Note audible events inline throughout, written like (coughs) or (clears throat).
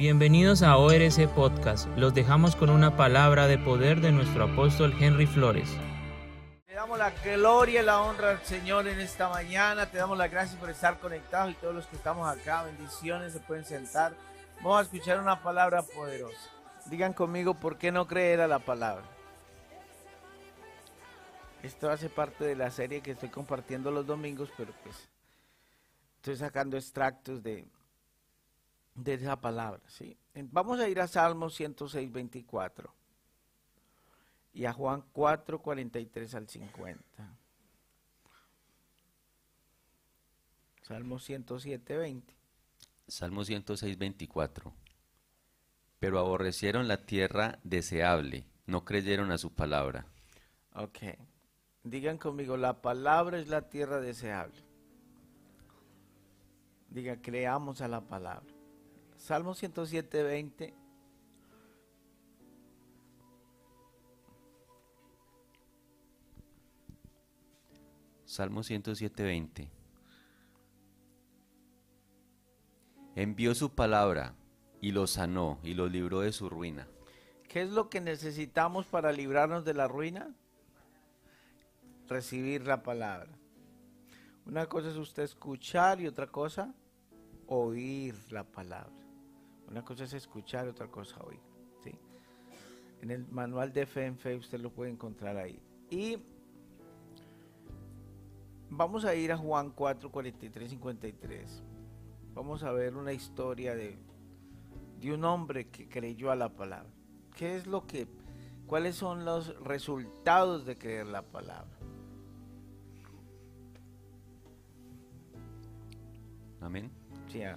Bienvenidos a ORC Podcast. Los dejamos con una palabra de poder de nuestro apóstol Henry Flores. Le damos la gloria y la honra al Señor en esta mañana. Te damos las gracias por estar conectados y todos los que estamos acá. Bendiciones, se pueden sentar. Vamos a escuchar una palabra poderosa. Digan conmigo, ¿por qué no creer a la palabra? Esto hace parte de la serie que estoy compartiendo los domingos, pero pues estoy sacando extractos de, de esa palabra. ¿sí? Vamos a ir a Salmo 106, 24 y a Juan 4, 43 al 50. Salmo 107, 20. Salmo 106, 24. Pero aborrecieron la tierra deseable, no creyeron a su palabra. Ok. Digan conmigo, la palabra es la tierra deseable. Diga, creamos a la palabra. Salmo 107, 20. Salmo 107, 20. Envió su palabra y los sanó y los libró de su ruina. ¿Qué es lo que necesitamos para librarnos de la ruina? Recibir la palabra. Una cosa es usted escuchar y otra cosa oír la palabra. Una cosa es escuchar otra cosa oír. ¿sí? En el manual de fe en fe usted lo puede encontrar ahí. Y vamos a ir a Juan 4, 43, 53. Vamos a ver una historia de, de un hombre que creyó a la palabra. ¿Qué es lo que, cuáles son los resultados de creer la palabra? Amén. Sí, ah.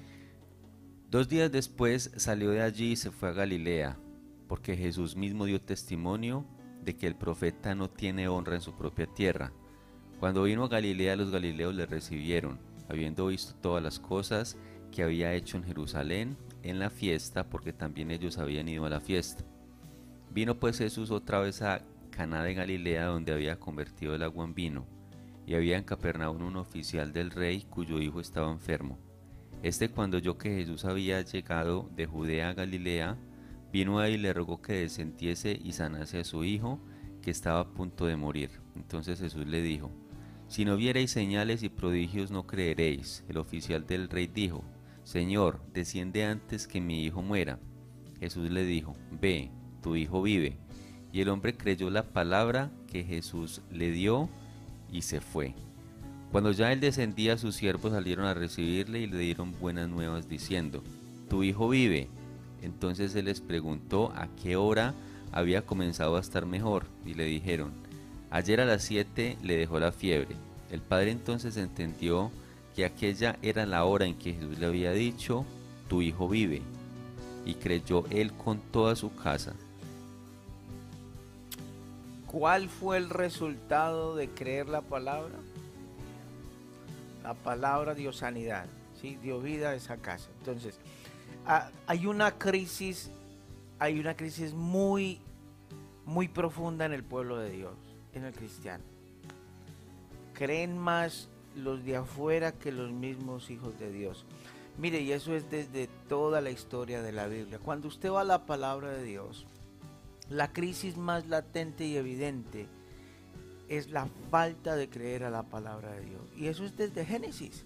Dos días después salió de allí y se fue a Galilea, porque Jesús mismo dio testimonio de que el profeta no tiene honra en su propia tierra. Cuando vino a Galilea los galileos le recibieron, habiendo visto todas las cosas que había hecho en Jerusalén en la fiesta, porque también ellos habían ido a la fiesta. Vino pues Jesús otra vez a Caná de Galilea, donde había convertido el agua en vino, y había en Capernaum un oficial del rey cuyo hijo estaba enfermo. Este cuando oyó que Jesús había llegado de Judea a Galilea, vino ahí y le rogó que descendiese y sanase a su hijo, que estaba a punto de morir. Entonces Jesús le dijo, Si no viereis señales y prodigios no creeréis. El oficial del rey dijo, Señor, desciende antes que mi hijo muera. Jesús le dijo, Ve, tu hijo vive. Y el hombre creyó la palabra que Jesús le dio y se fue. Cuando ya él descendía, sus siervos salieron a recibirle y le dieron buenas nuevas diciendo, Tu hijo vive. Entonces él les preguntó a qué hora había comenzado a estar mejor y le dijeron, Ayer a las siete le dejó la fiebre. El padre entonces entendió que aquella era la hora en que Jesús le había dicho, Tu hijo vive. Y creyó él con toda su casa. ¿Cuál fue el resultado de creer la palabra? La palabra dio sanidad, ¿sí? dio vida a esa casa. Entonces, hay una crisis, hay una crisis muy, muy profunda en el pueblo de Dios, en el cristiano. Creen más los de afuera que los mismos hijos de Dios. Mire, y eso es desde toda la historia de la Biblia. Cuando usted va a la palabra de Dios, la crisis más latente y evidente es la falta de creer a la palabra de Dios. Y eso es desde Génesis.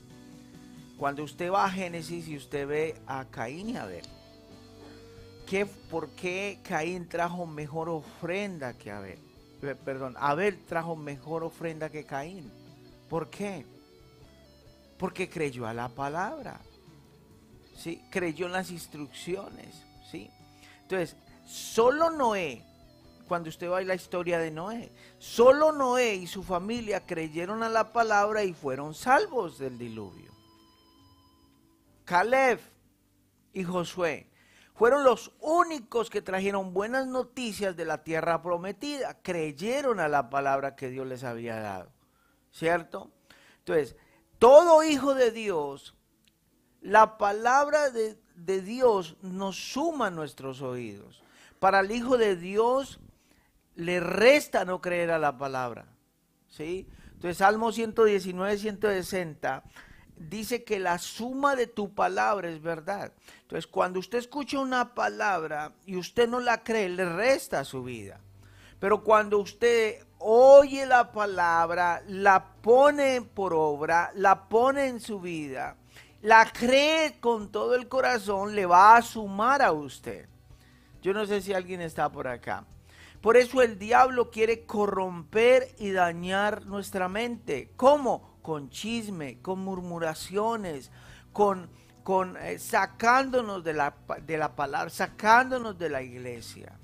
Cuando usted va a Génesis y usted ve a Caín y Abel, ¿qué, ¿por qué Caín trajo mejor ofrenda que Abel? Perdón, Abel trajo mejor ofrenda que Caín. ¿Por qué? Porque creyó a la palabra. ¿Sí? Creyó en las instrucciones. ¿Sí? Entonces, solo Noé cuando usted va a la historia de Noé. Solo Noé y su familia creyeron a la palabra y fueron salvos del diluvio. Caleb y Josué fueron los únicos que trajeron buenas noticias de la tierra prometida. Creyeron a la palabra que Dios les había dado. ¿Cierto? Entonces, todo hijo de Dios, la palabra de, de Dios nos suma a nuestros oídos. Para el hijo de Dios, le resta no creer a la palabra. ¿Sí? Entonces, Salmo 119, 160 dice que la suma de tu palabra es verdad. Entonces, cuando usted escucha una palabra y usted no la cree, le resta su vida. Pero cuando usted oye la palabra, la pone por obra, la pone en su vida, la cree con todo el corazón, le va a sumar a usted. Yo no sé si alguien está por acá. Por eso el diablo quiere corromper y dañar nuestra mente. ¿Cómo? Con chisme, con murmuraciones, con, con eh, sacándonos de la, de la palabra, sacándonos de la iglesia.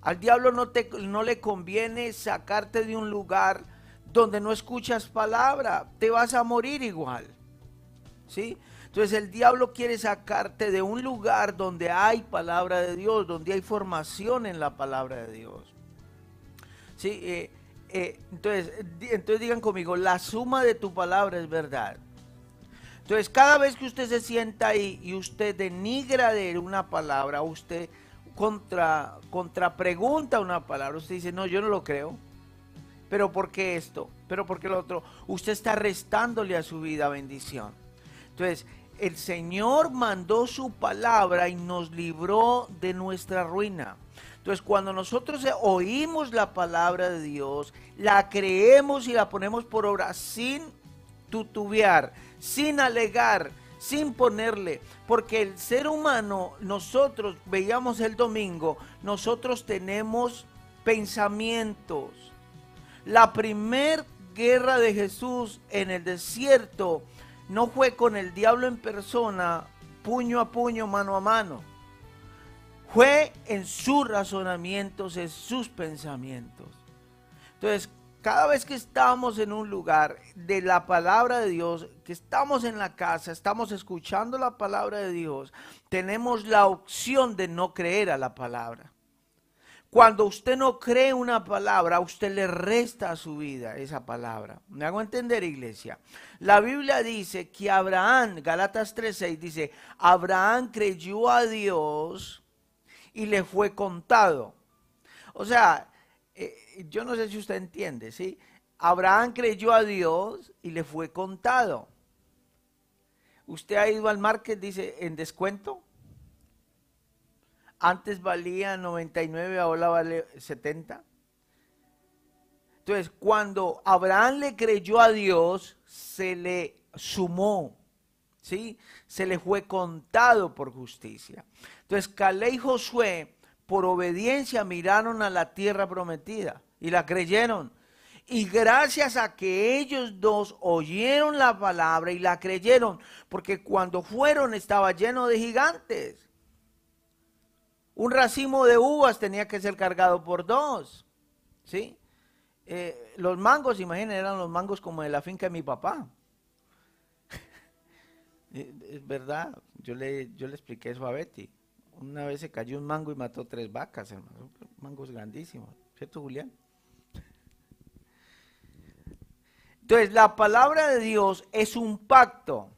Al diablo no, te, no le conviene sacarte de un lugar donde no escuchas palabra, te vas a morir igual. ¿Sí? Entonces el diablo quiere sacarte de un lugar donde hay palabra de Dios, donde hay formación en la palabra de Dios. ¿Sí? Eh, eh, entonces, entonces digan conmigo, la suma de tu palabra es verdad. Entonces cada vez que usted se sienta ahí y usted denigra de una palabra, usted contra, contra pregunta una palabra, usted dice, no, yo no lo creo. Pero ¿por qué esto? Pero ¿por qué lo otro? Usted está restándole a su vida bendición. Entonces, el Señor mandó su palabra y nos libró de nuestra ruina. Entonces, cuando nosotros oímos la palabra de Dios, la creemos y la ponemos por obra sin tutubear, sin alegar, sin ponerle, porque el ser humano, nosotros veíamos el domingo, nosotros tenemos pensamientos. La primer guerra de Jesús en el desierto no fue con el diablo en persona, puño a puño, mano a mano. Fue en sus razonamientos, en sus pensamientos. Entonces, cada vez que estamos en un lugar de la palabra de Dios, que estamos en la casa, estamos escuchando la palabra de Dios, tenemos la opción de no creer a la palabra. Cuando usted no cree una palabra, usted le resta a su vida esa palabra. ¿Me hago entender, iglesia? La Biblia dice que Abraham, Galatas 3:6 dice, Abraham creyó a Dios y le fue contado. O sea, eh, yo no sé si usted entiende, ¿sí? Abraham creyó a Dios y le fue contado. Usted ha ido al market, dice, en descuento. Antes valía 99, ahora vale 70. Entonces, cuando Abraham le creyó a Dios, se le sumó, ¿sí? Se le fue contado por justicia. Entonces, Calé y Josué, por obediencia, miraron a la tierra prometida y la creyeron. Y gracias a que ellos dos oyeron la palabra y la creyeron, porque cuando fueron estaba lleno de gigantes. Un racimo de uvas tenía que ser cargado por dos. ¿Sí? Eh, los mangos, imaginen, eran los mangos como de la finca de mi papá. (laughs) Eh, es verdad, yo le, yo le expliqué eso a Betty. Una vez se cayó un mango y mató tres vacas, hermano. Mangos grandísimos. ¿Cierto, Julián? Entonces, la palabra de Dios es un pacto.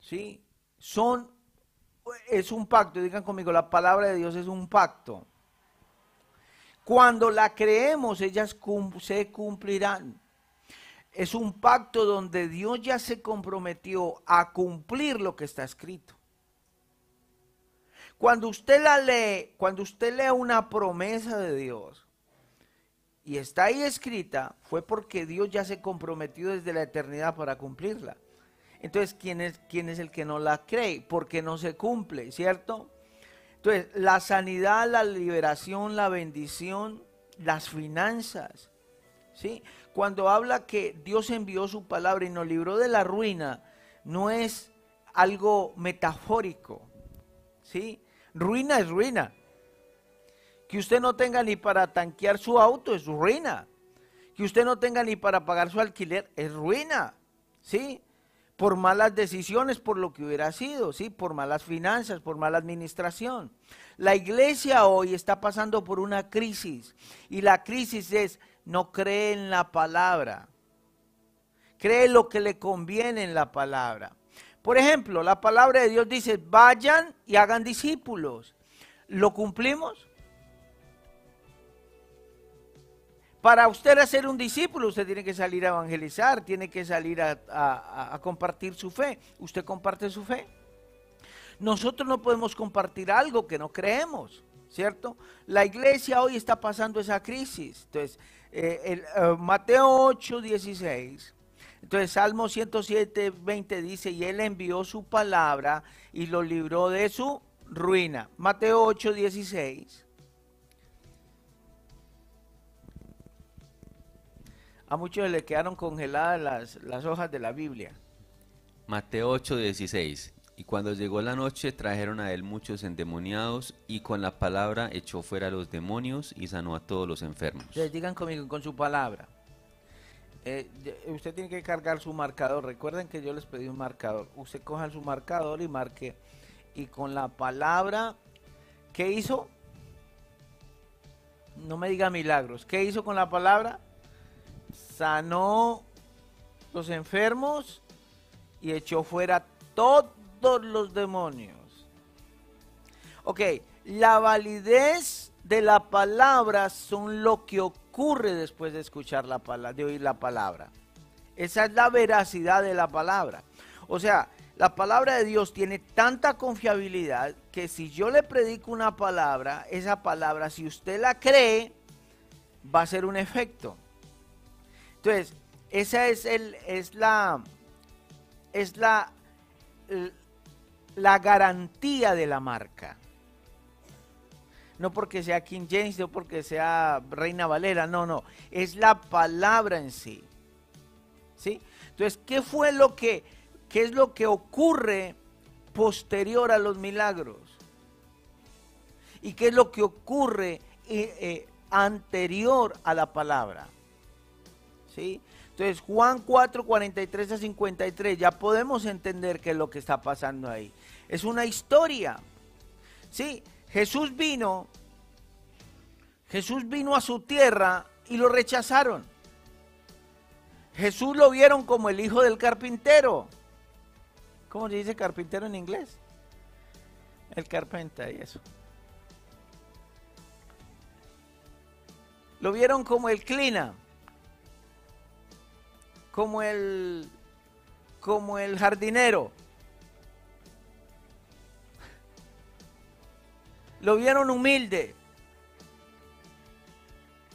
¿Sí? Son es un pacto, digan conmigo, la palabra de Dios es un pacto. Cuando la creemos, ellas se cumplirán. Es un pacto donde Dios ya se comprometió a cumplir lo que está escrito. Cuando usted la lee, cuando usted lee una promesa de Dios y está ahí escrita, fue porque Dios ya se comprometió desde la eternidad para cumplirla. Entonces, ¿quién es, ¿quién es el que no la cree? Porque no se cumple, ¿cierto? Entonces, la sanidad, la liberación, la bendición, las finanzas, ¿sí? Cuando habla que Dios envió su palabra y nos libró de la ruina, no es algo metafórico, ¿sí? Ruina es ruina. Que usted no tenga ni para tanquear su auto es ruina. Que usted no tenga ni para pagar su alquiler es ruina, ¿sí? Por malas decisiones, por lo que hubiera sido, ¿sí? por malas finanzas, por mala administración. La iglesia hoy está pasando por una crisis y la crisis es no cree en la palabra, cree lo que le conviene en la palabra. Por ejemplo, la palabra de Dios dice, vayan y hagan discípulos. ¿Lo cumplimos? Para usted ser un discípulo, usted tiene que salir a evangelizar, tiene que salir a, compartir su fe. ¿Usted comparte su fe? Nosotros no podemos compartir algo que no creemos, ¿cierto? La iglesia hoy está pasando esa crisis. Entonces, eh, eh, Mateo 8, 16. Entonces, Salmo 107, 20 dice, y él envió su palabra y lo libró de su ruina. Mateo 8, 16. A muchos le quedaron congeladas las, las hojas de la Biblia. Mateo 8, 16. Y cuando llegó la noche trajeron a él muchos endemoniados y con la palabra echó fuera a los demonios y sanó a todos los enfermos. Entonces digan conmigo con su palabra. Eh, usted tiene que cargar su marcador. Recuerden que yo les pedí un marcador. Usted coja su marcador y marque. Y con la palabra, ¿qué hizo? No me diga milagros. ¿Qué hizo con la palabra? Sanó los enfermos y echó fuera todos los demonios. Ok, la validez de la palabra son lo que ocurre después de escuchar la palabra, de oír la palabra. Esa es la veracidad de la palabra. O sea, la palabra de Dios tiene tanta confiabilidad que si yo le predico una palabra, esa palabra, si usted la cree, va a ser un efecto. Entonces, esa es, el, es la, es la, la garantía de la marca. No porque sea King James, no porque sea Reina Valera, no, no. Es la palabra en sí. ¿Sí? Entonces, ¿qué fue lo que, qué es lo que ocurre posterior a los milagros? ¿Y qué es lo que ocurre eh, eh, anterior a la palabra? Entonces, Juan 4, 43 a 53, ya podemos entender qué es lo que está pasando ahí. Es una historia. ¿Sí? Jesús vino, Jesús vino a su tierra y lo rechazaron. Jesús lo vieron como el hijo del carpintero. ¿Cómo se dice carpintero en inglés? El carpenta y eso. Lo vieron como el clina como el, como el jardinero. Lo vieron humilde,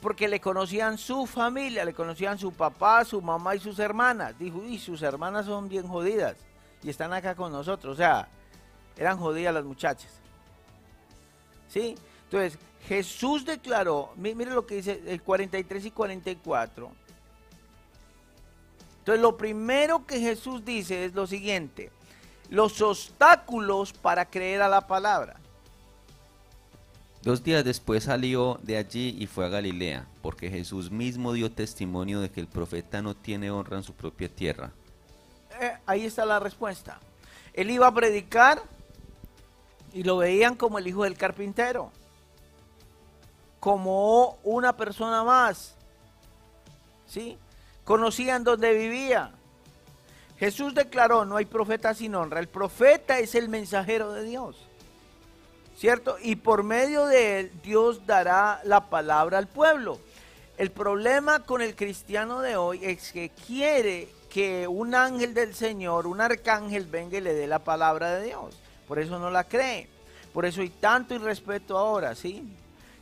porque le conocían su familia, le conocían su papá, su mamá y sus hermanas. Dijo, y sus hermanas son bien jodidas y están acá con nosotros. O sea, eran jodidas las muchachas. ¿Sí? Entonces, Jesús declaró, mire lo que dice el 43 y 44 entonces lo primero que Jesús dice es lo siguiente, los obstáculos para creer a la palabra. Dos días después salió de allí y fue a Galilea, porque Jesús mismo dio testimonio de que el profeta no tiene honra en su propia tierra. Eh, ahí está la respuesta. Él iba a predicar y lo veían como el hijo del carpintero, como una persona más. ¿Sí? Conocían dónde vivía. Jesús declaró, no hay profeta sin honra. El profeta es el mensajero de Dios. ¿Cierto? Y por medio de él Dios dará la palabra al pueblo. El problema con el cristiano de hoy es que quiere que un ángel del Señor, un arcángel, venga y le dé la palabra de Dios. Por eso no la cree. Por eso hay tanto irrespeto ahora, ¿sí?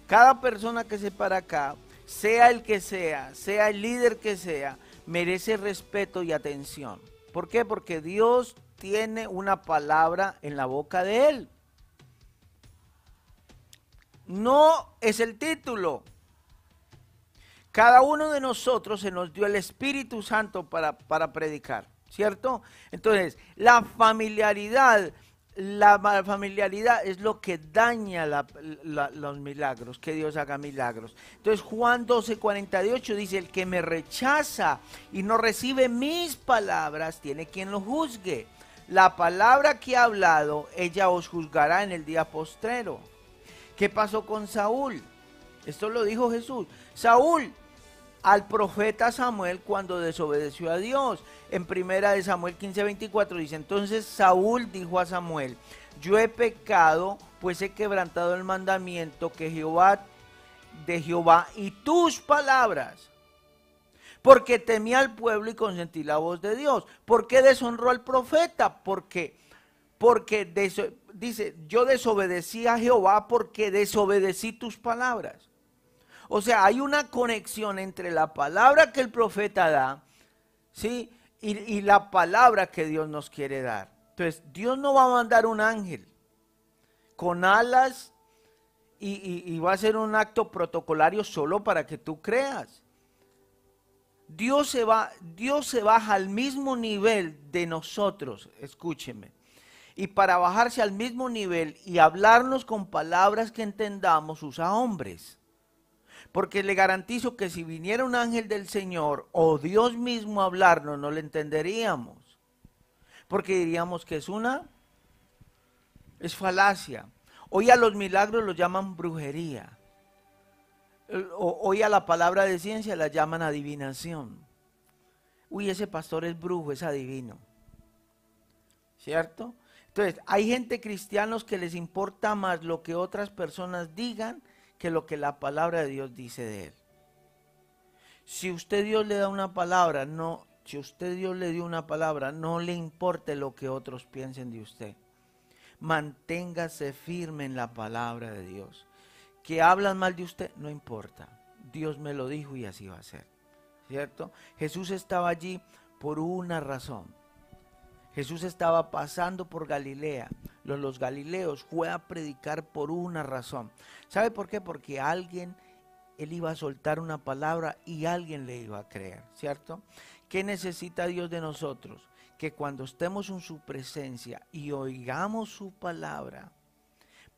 Cada persona que se para acá sea el que sea, sea el líder que sea, merece respeto y atención. ¿Por qué? Porque Dios tiene una palabra en la boca de él. No es el título. Cada uno de nosotros se nos dio el Espíritu Santo para, para predicar, ¿cierto? Entonces, la familiaridad la familiaridad es lo que daña los milagros, que Dios haga milagros. Entonces Juan 12, 48 dice, el que me rechaza y no recibe mis palabras, tiene quien lo juzgue. La palabra que ha hablado, ella os juzgará en el día postrero. ¿Qué pasó con Saúl? Esto lo dijo Jesús. Saúl al profeta Samuel cuando desobedeció a Dios. En primera de Samuel 15:24 dice, entonces Saúl dijo a Samuel, yo he pecado, pues he quebrantado el mandamiento que Jehová de Jehová y tus palabras. Porque temía al pueblo y consentí la voz de Dios. ¿Por qué deshonró al profeta? Porque, porque dice, yo desobedecí a Jehová porque desobedecí tus palabras. O sea, hay una conexión entre la palabra que el profeta da, ¿sí? Y, la palabra que Dios nos quiere dar. Entonces, Dios no va a mandar un ángel con alas y, va a ser un acto protocolario solo para que tú creas. Dios se, va, Dios se baja al mismo nivel de nosotros, escúcheme. Y para bajarse al mismo nivel y hablarnos con palabras que entendamos, usa hombres. Porque le garantizo que si viniera un ángel del Señor o Dios mismo a hablarnos, no le entenderíamos. Porque diríamos que es una, es falacia. Hoy a los milagros los llaman brujería. Hoy a la palabra de ciencia la llaman adivinación. Uy, ese pastor es brujo, es adivino. ¿Cierto? Entonces, hay gente cristianos que les importa más lo que otras personas digan que lo que la palabra de Dios dice de él. Si usted Dios le da una palabra, no, si usted Dios le dio una palabra, no le importe lo que otros piensen de usted. Manténgase firme en la palabra de Dios. Que hablan mal de usted, no importa. Dios me lo dijo y así va a ser. ¿Cierto? Jesús estaba allí por una razón. Jesús estaba pasando por Galilea los, los Galileos, fue a predicar por una razón. ¿Sabe por qué? Porque alguien, él iba a soltar una palabra y alguien le iba a creer, ¿cierto? ¿Qué necesita Dios de nosotros? Que cuando estemos en su presencia y oigamos su palabra,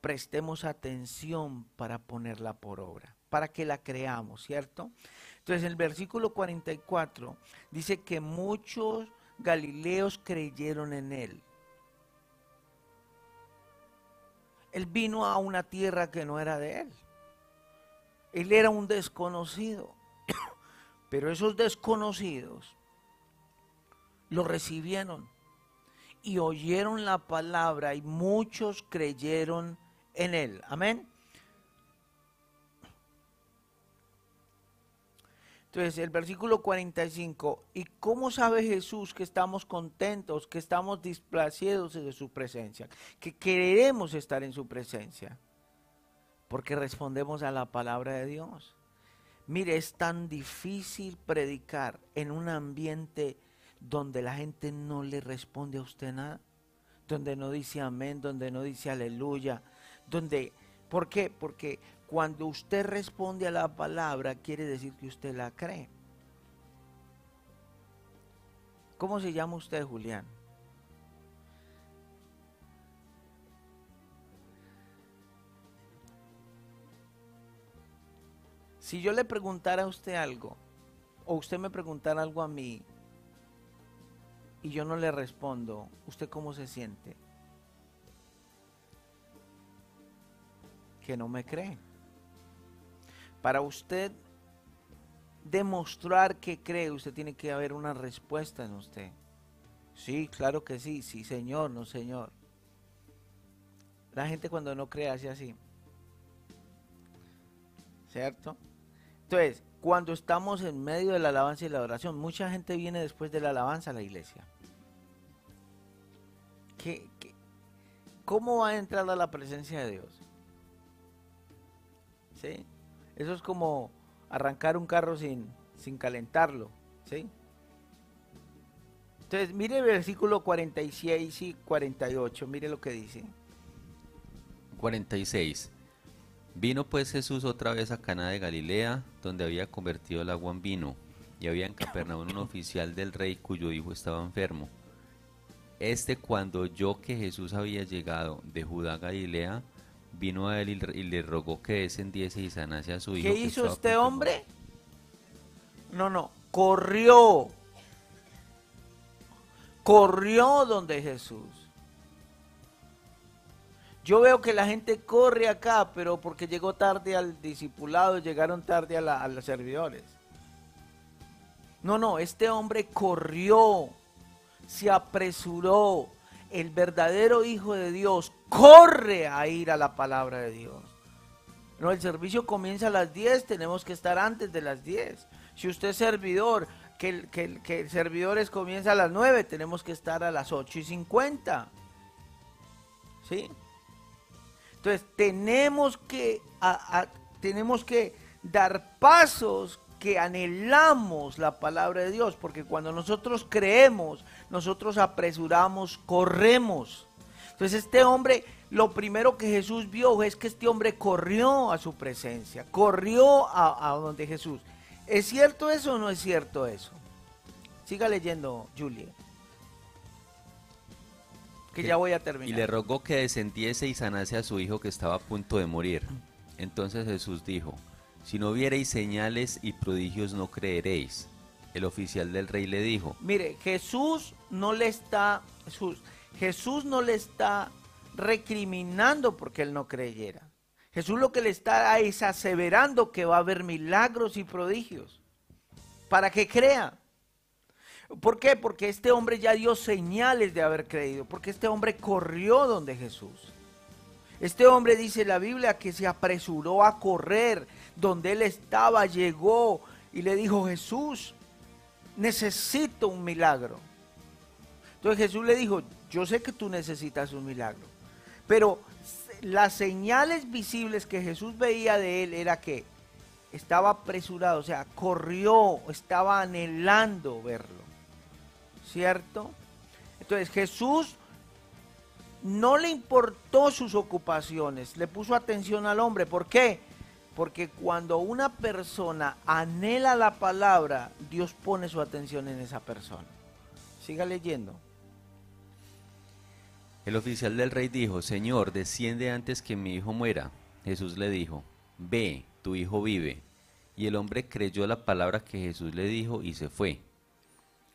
prestemos atención para ponerla por obra, para que la creamos, ¿cierto? Entonces, el versículo 44 dice que muchos galileos creyeron en él. Él vino a una tierra que no era de él. Él era un desconocido. (coughs) Pero esos desconocidos lo recibieron y oyeron la palabra y muchos creyeron en él. Amén. Entonces, el versículo 45, ¿y cómo sabe Jesús que estamos contentos, que estamos displacidos de su presencia, que queremos estar en su presencia? Porque respondemos a la palabra de Dios. Mire, es tan difícil predicar en un ambiente donde la gente no le responde a usted nada, donde no dice amén, donde no dice aleluya, donde, ¿por qué? Porque cuando usted responde a la palabra, quiere decir que usted la cree. ¿Cómo se llama usted, Julián? Si yo le preguntara a usted algo, o usted me preguntara algo a mí, y yo no le respondo, ¿usted cómo se siente? Que no me cree. Para usted demostrar que cree, usted tiene que haber una respuesta en usted. Sí, claro que sí, sí, señor, no, señor. La gente cuando no cree hace así. ¿Cierto? Entonces, cuando estamos en medio de la alabanza y la oración, mucha gente viene después de la alabanza a la iglesia. ¿Qué, cómo va a entrar a la presencia de Dios? ¿Sí? Eso es como arrancar un carro sin, sin calentarlo, ¿sí? Entonces, mire el versículo 46 y 48, mire lo que dice. 46. Vino pues Jesús otra vez a Cana de Galilea, donde había convertido el agua en vino, y había en Capernaum un oficial del rey cuyo hijo estaba enfermo. Este cuando oyó que Jesús había llegado de Judá a Galilea, vino a él y, le rogó que descendiese y sanase a su hijo. ¿Qué hizo este hombre? No, no, corrió. Corrió donde Jesús. Yo veo que la gente corre acá, pero porque llegó tarde al discipulado, llegaron tarde a, a los servidores. No, no, este hombre corrió, se apresuró, el verdadero Hijo de Dios corre a ir a la palabra de Dios. No, el servicio comienza a las 10, tenemos que estar antes de las 10. Si usted es servidor, que el, que, el comienza a las 9, tenemos que estar a las 8 y 50. ¿Sí? Entonces, tenemos que, tenemos que dar pasos que anhelamos la palabra de Dios, porque cuando nosotros creemos, nosotros apresuramos, corremos. Entonces este hombre, lo primero que Jesús vio es que este hombre corrió a su presencia, corrió a, donde Jesús. ¿Es cierto eso o no es cierto eso? Siga leyendo, Julia. Que, ya voy a terminar. Y le rogó que descendiese y sanase a su hijo que estaba a punto de morir. Entonces Jesús dijo, si no viereis señales y prodigios no creeréis. El oficial del rey le dijo. Mire, Jesús no le está, Jesús, no le está recriminando porque él no creyera. Jesús lo que le está es aseverando que va a haber milagros y prodigios para que crea. ¿Por qué? Porque este hombre ya dio señales de haber creído, porque este hombre corrió donde Jesús. Este hombre dice la Biblia que se apresuró a correr donde él estaba, llegó y le dijo, Jesús, necesito un milagro. Entonces Jesús le dijo, yo sé que tú necesitas un milagro, pero las señales visibles que Jesús veía de él era que estaba apresurado, o sea, corrió, estaba anhelando verlo. ¿Cierto? Entonces Jesús no le importó sus ocupaciones, le puso atención al hombre. ¿Por qué? Porque cuando una persona anhela la palabra, Dios pone su atención en esa persona. Siga leyendo. El oficial del rey dijo, Señor, desciende antes que mi hijo muera. Jesús le dijo, Ve, tu hijo vive. Y el hombre creyó la palabra que Jesús le dijo y se fue.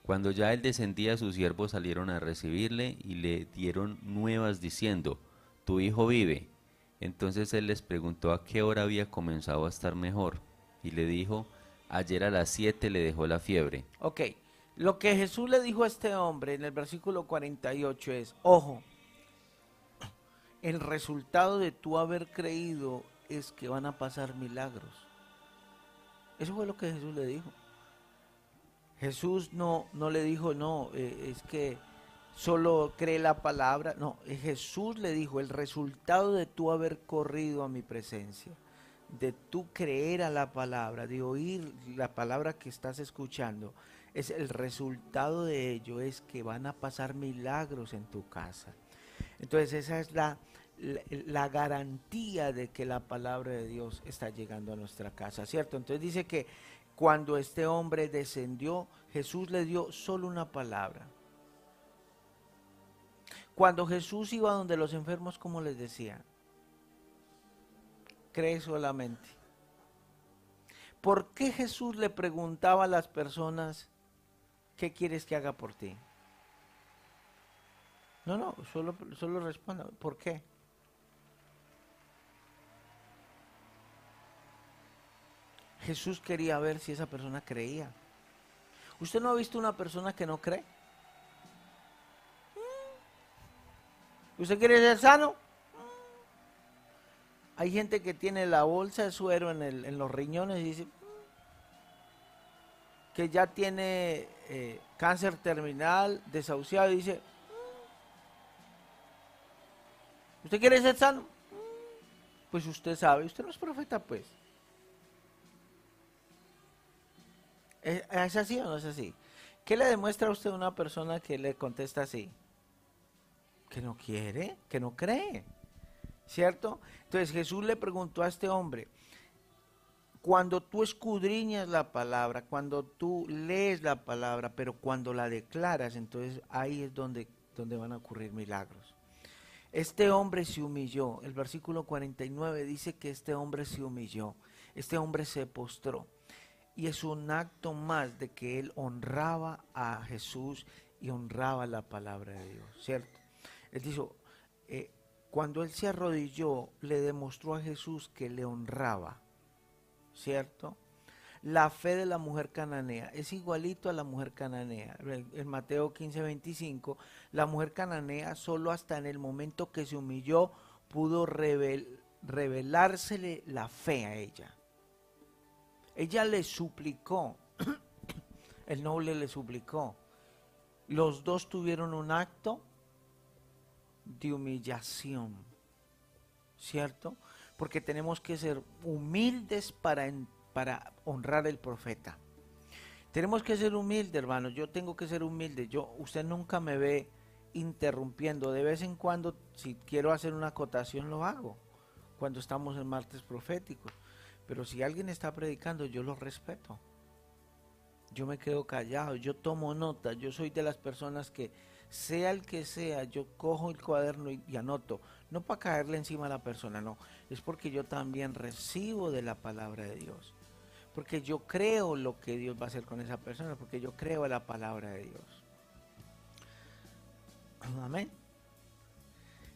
Cuando ya él descendía, sus siervos salieron a recibirle y le dieron nuevas diciendo, Tu hijo vive. Entonces él les preguntó a qué hora había comenzado a estar mejor. Y le dijo, ayer a las siete le dejó la fiebre. Ok, lo que Jesús le dijo a este hombre en el versículo 48 es, ojo, el resultado de tú haber creído es que van a pasar milagros. Eso fue lo que Jesús le dijo. Jesús no, no le dijo, no, eh, es que solo cree la palabra. No, Jesús le dijo, el resultado de tú haber corrido a mi presencia, de tú creer a la palabra, de oír la palabra que estás escuchando, es el resultado de ello es que van a pasar milagros en tu casa. Entonces esa es la, la, garantía de que la palabra de Dios está llegando a nuestra casa, ¿cierto? Entonces dice que cuando este hombre descendió, Jesús le dio solo una palabra. Cuando Jesús iba donde los enfermos, como les decía, cree solamente. ¿Por qué Jesús le preguntaba a las personas, ¿qué quieres que haga por ti? No, no, solo, solo responda, ¿por qué? Jesús quería ver si esa persona creía. ¿Usted no ha visto una persona que no cree? ¿Usted quiere ser sano? ¿Mm? Hay gente que tiene la bolsa de suero en, los riñones y dice mm, que ya tiene eh, cáncer terminal, desahuciado y dice, ¿usted quiere ser sano? Pues usted sabe, usted no es profeta pues. ¿Es, así o no es así? ¿Qué le demuestra a usted a una persona que le contesta así? Que no quiere, que no cree. ¿Cierto? Entonces Jesús le preguntó a este hombre, cuando tú escudriñas la palabra, cuando tú lees la palabra, pero cuando la declaras, entonces ahí es donde, donde van a ocurrir milagros. Este hombre se humilló. El versículo 49 dice que este hombre se humilló. Este hombre se postró y es un acto más de que él honraba a Jesús y honraba la palabra de Dios, ¿cierto? Él dijo, eh, cuando él se arrodilló, le demostró a Jesús que le honraba, ¿cierto? La fe de la mujer cananea es igualito a la mujer cananea. En Mateo 15, 25, la mujer cananea solo hasta en el momento que se humilló pudo revelársele la fe a ella. Ella le suplicó, (coughs) el noble le suplicó. Los dos tuvieron un acto de humillación, ¿cierto? Porque tenemos que ser humildes para, para honrar el profeta. Tenemos que ser humildes, hermanos. Yo tengo que ser humilde. Yo, usted nunca me ve interrumpiendo. De vez en cuando, si quiero hacer una acotación, lo hago. Cuando estamos en martes proféticos. Pero si alguien está predicando, yo lo respeto. Yo me quedo callado, yo tomo nota. Yo soy de las personas que, sea el que sea, yo cojo el cuaderno y, anoto. No para caerle encima a la persona, no. Es porque yo también recibo de la palabra de Dios porque yo creo lo que Dios va a hacer con esa persona, porque yo creo la palabra de Dios. (clears throat) Amén.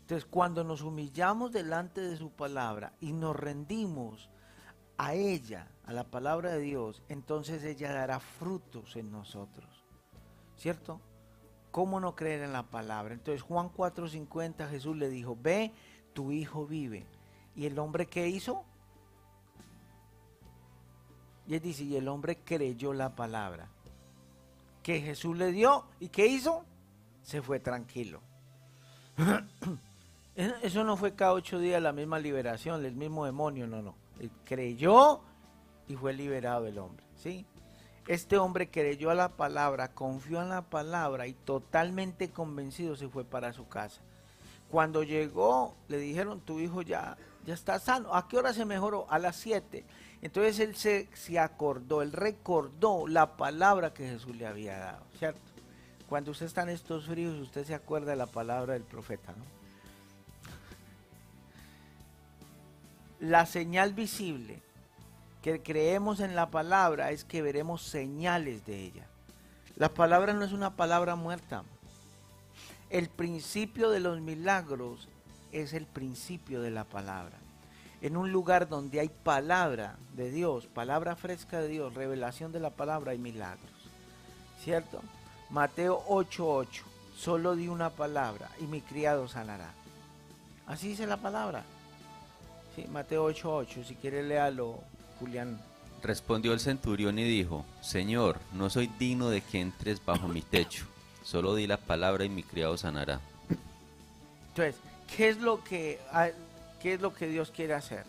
Entonces, cuando nos humillamos delante de su palabra y nos rendimos a ella, a la palabra de Dios, entonces ella dará frutos en nosotros. ¿Cierto? ¿Cómo no creer en la palabra? Entonces, Juan 4:50 Jesús le dijo, ve, tu hijo vive. ¿Y el hombre qué hizo? Y él dice, y el hombre creyó la palabra que Jesús le dio. ¿Y qué hizo? Se fue tranquilo. (coughs) Eso no fue cada ocho días la misma liberación, el mismo demonio, no, no. Él creyó y fue liberado el hombre, ¿sí? Este hombre creyó a la palabra, confió en la palabra y totalmente convencido se fue para su casa. Cuando llegó, le dijeron, tu hijo ya, ya está sano. ¿A qué hora se mejoró? A las siete. Entonces él se, se, acordó, él recordó la palabra que Jesús le había dado, ¿cierto? Cuando usted está en estos fríos, usted se acuerda de la palabra del profeta, ¿no? La señal visible que creemos en la palabra es que veremos señales de ella. La palabra no es una palabra muerta. El principio de los milagros es el principio de la palabra en un lugar donde hay palabra de Dios, palabra fresca de Dios, revelación de la palabra y milagros. ¿Cierto? Mateo 8:8, solo di una palabra y mi criado sanará. Así dice la palabra. Sí, Mateo 8:8, si quiere léalo, Julián. Respondió el centurión y dijo, Señor, no soy digno de que entres bajo mi techo, solo di la palabra y mi criado sanará. Entonces, ¿qué es lo que ¿Qué es lo que Dios quiere hacer?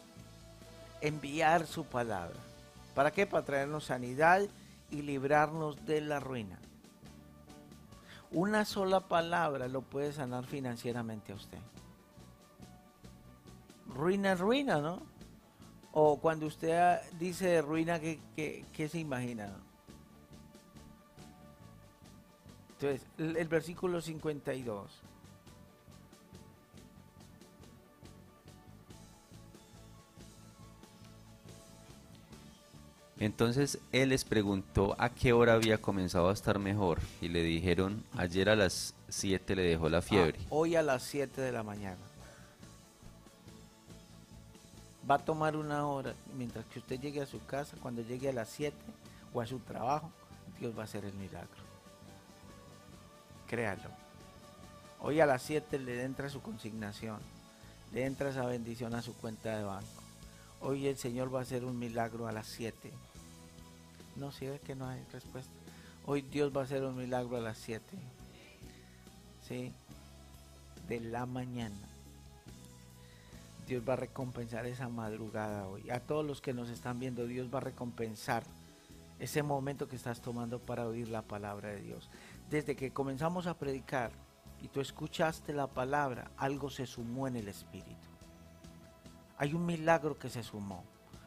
Enviar su palabra. ¿Para qué? Para traernos sanidad y librarnos de la ruina. Una sola palabra lo puede sanar financieramente a usted. Ruina ruina, ¿no? O cuando usted dice ruina, ¿qué, se imagina? Entonces, el, el versículo 52. Entonces él les preguntó a qué hora había comenzado a estar mejor y le dijeron, ayer a las 7 le dejó la fiebre. Ah, hoy a las 7 de la mañana. Va a tomar una hora, mientras que usted llegue a su casa, cuando llegue a las 7 o a su trabajo, Dios va a hacer el milagro. Créalo. Hoy a las 7 le entra su consignación, le entra esa bendición a su cuenta de banco. Hoy el Señor va a hacer un milagro a las 7 no, si es que no hay respuesta. Hoy Dios va a hacer un milagro a las 7. ¿Sí? De la mañana. Dios va a recompensar esa madrugada hoy. A todos los que nos están viendo, Dios va a recompensar ese momento que estás tomando para oír la palabra de Dios. Desde que comenzamos a predicar y tú escuchaste la palabra, algo se sumó en el Espíritu. Hay un milagro que se sumó.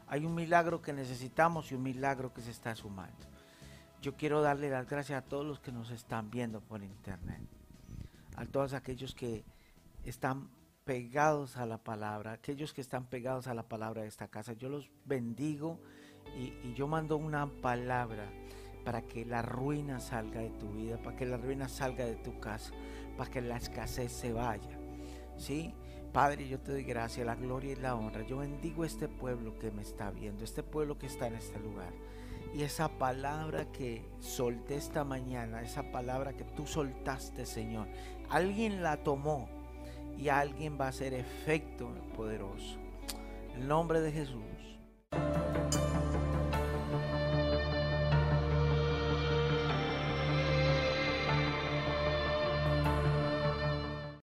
Hay un milagro que necesitamos y un milagro que se está sumando. Yo quiero darle las gracias a todos los que nos están viendo por internet, a todos aquellos que están pegados a la palabra, aquellos que están pegados a la palabra de esta casa. Yo los bendigo y, yo mando una palabra para que la ruina salga de tu vida, para que la ruina salga de tu casa, para que la escasez se vaya. ¿Sí? Padre, yo te doy gracias, la gloria y la honra. Yo bendigo este pueblo que me está viendo, este pueblo que está en este lugar. Y esa palabra que solté esta mañana, esa palabra que tú soltaste, Señor, alguien la tomó y alguien va a hacer efecto poderoso. En el nombre de Jesús.